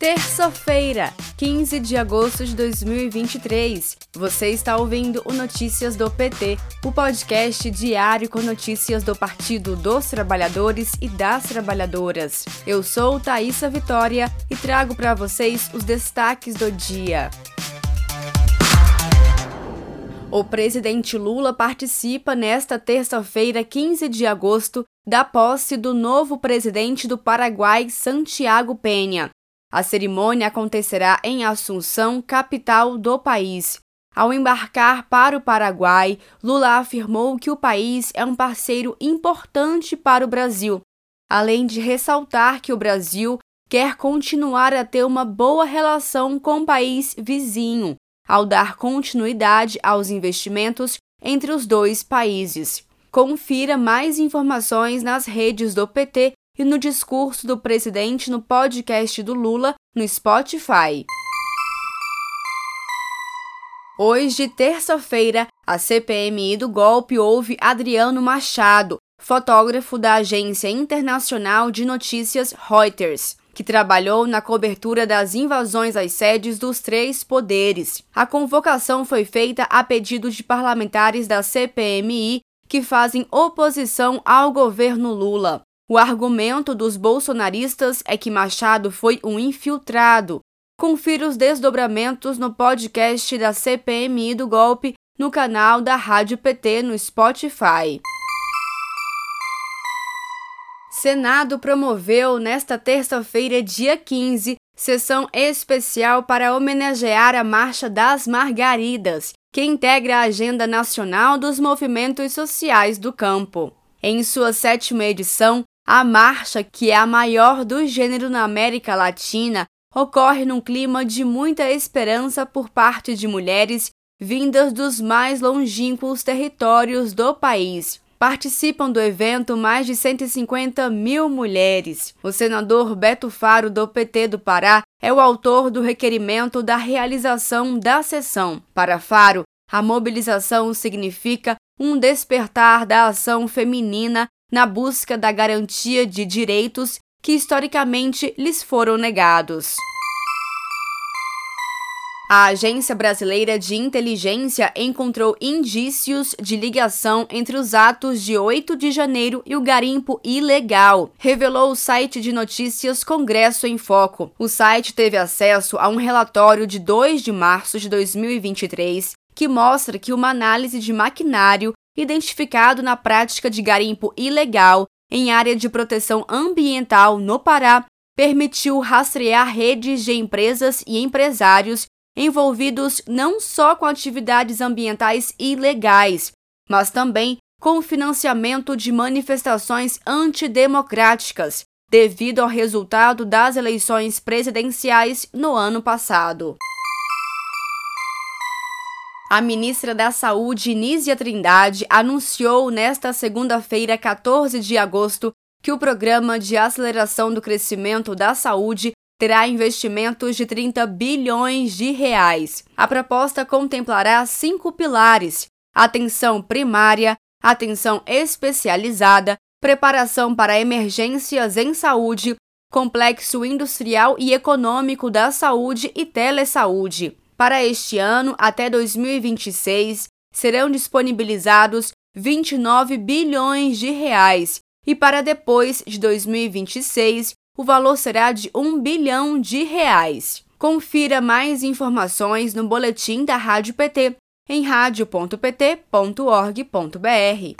Terça-feira, 15 de agosto de 2023. Você está ouvindo o Notícias do PT, o podcast diário com notícias do Partido dos Trabalhadores e das Trabalhadoras. Eu sou Thaisa Vitória e trago para vocês os destaques do dia. O presidente Lula participa nesta terça-feira, 15 de agosto, da posse do novo presidente do Paraguai, Santiago Penha. A cerimônia acontecerá em Assunção, capital do país. Ao embarcar para o Paraguai, Lula afirmou que o país é um parceiro importante para o Brasil, além de ressaltar que o Brasil quer continuar a ter uma boa relação com o país vizinho, ao dar continuidade aos investimentos entre os dois países. Confira mais informações nas redes do PT e no discurso do presidente no podcast do Lula no Spotify. Hoje, terça-feira, a CPMI do golpe ouve Adriano Machado, fotógrafo da agência internacional de notícias Reuters, que trabalhou na cobertura das invasões às sedes dos três poderes. A convocação foi feita a pedido de parlamentares da CPMI que fazem oposição ao governo Lula. O argumento dos bolsonaristas é que Machado foi um infiltrado. Confira os desdobramentos no podcast da CPMI do golpe no canal da Rádio PT no Spotify. Senado promoveu nesta terça-feira, dia 15, sessão especial para homenagear a Marcha das Margaridas, que integra a Agenda Nacional dos Movimentos Sociais do Campo. Em sua sétima edição, a marcha, que é a maior do gênero na América Latina, ocorre num clima de muita esperança por parte de mulheres vindas dos mais longínquos territórios do país. Participam do evento mais de 150 mil mulheres. O senador Beto Faro, do PT do Pará, é o autor do requerimento da realização da sessão. Para Faro, a mobilização significa um despertar da ação feminina na busca da garantia de direitos que historicamente lhes foram negados. A Agência Brasileira de Inteligência encontrou indícios de ligação entre os atos de 8 de janeiro e o garimpo ilegal, revelou o site de notícias Congresso em Foco. O site teve acesso a um relatório de 2 de março de 2023 que mostra que uma análise de maquinário identificado na prática de garimpo ilegal em área de proteção ambiental no Pará, permitiu rastrear redes de empresas e empresários envolvidos não só com atividades ambientais ilegais, mas também com o financiamento de manifestações antidemocráticas, devido ao resultado das eleições presidenciais no ano passado. A ministra da Saúde, Nízia Trindade, anunciou nesta segunda-feira, 14 de agosto, que o Programa de Aceleração do Crescimento da Saúde terá investimentos de 30 bilhões de reais. A proposta contemplará cinco pilares: atenção primária, atenção especializada, preparação para emergências em saúde, complexo industrial e econômico da saúde e telesaúde. Para este ano, até 2026, serão disponibilizados 29 bilhões de reais e para depois de 2026, o valor será de 1 bilhão de reais. Confira mais informações no boletim da Rádio PT em radio.pt.org.br.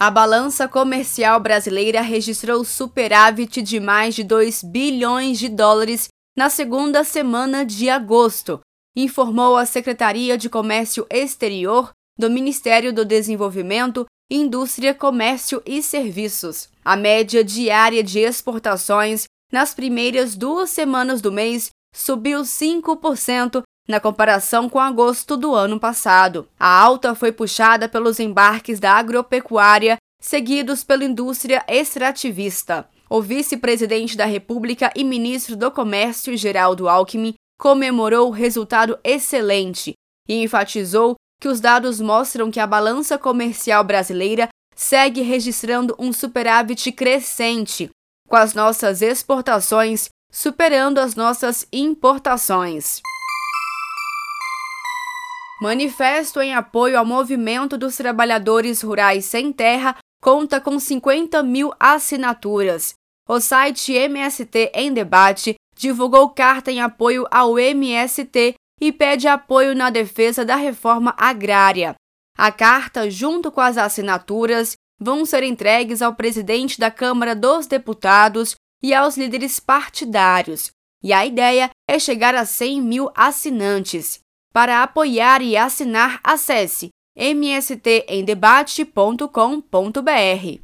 A balança comercial brasileira registrou superávit de mais de 2 bilhões de dólares na segunda semana de agosto, informou a Secretaria de Comércio Exterior do Ministério do Desenvolvimento, Indústria, Comércio e Serviços. A média diária de exportações nas primeiras duas semanas do mês subiu 5% na comparação com agosto do ano passado. A alta foi puxada pelos embarques da agropecuária, seguidos pela indústria extrativista. O vice-presidente da República e ministro do Comércio, Geraldo Alckmin, comemorou o resultado excelente e enfatizou que os dados mostram que a balança comercial brasileira segue registrando um superávit crescente, com as nossas exportações superando as nossas importações. Manifesto em apoio ao movimento dos trabalhadores rurais sem terra conta com 50 mil assinaturas. O site MST em Debate divulgou carta em apoio ao MST e pede apoio na defesa da reforma agrária. A carta, junto com as assinaturas, vão ser entregues ao presidente da Câmara dos Deputados e aos líderes partidários. E a ideia é chegar a 100 mil assinantes. Para apoiar e assinar, acesse mstemdebate.com.br.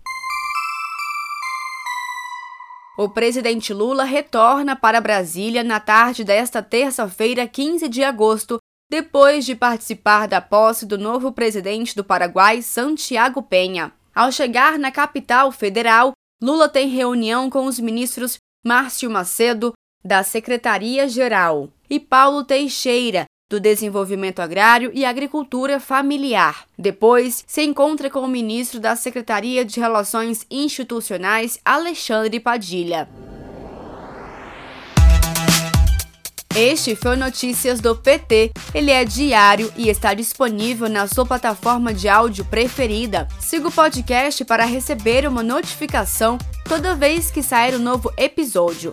O presidente Lula retorna para Brasília na tarde desta terça-feira, 15 de agosto, depois de participar da posse do novo presidente do Paraguai, Santiago Penha. Ao chegar na capital federal, Lula tem reunião com os ministros Márcio Macedo, da Secretaria-Geral, e Paulo Teixeira, do Desenvolvimento Agrário e Agricultura Familiar. Depois, se encontra com o ministro da Secretaria de Relações Institucionais, Alexandre Padilha. Este foi Notícias do PT. Ele é diário e está disponível na sua plataforma de áudio preferida. Siga o podcast para receber uma notificação toda vez que sair um novo episódio.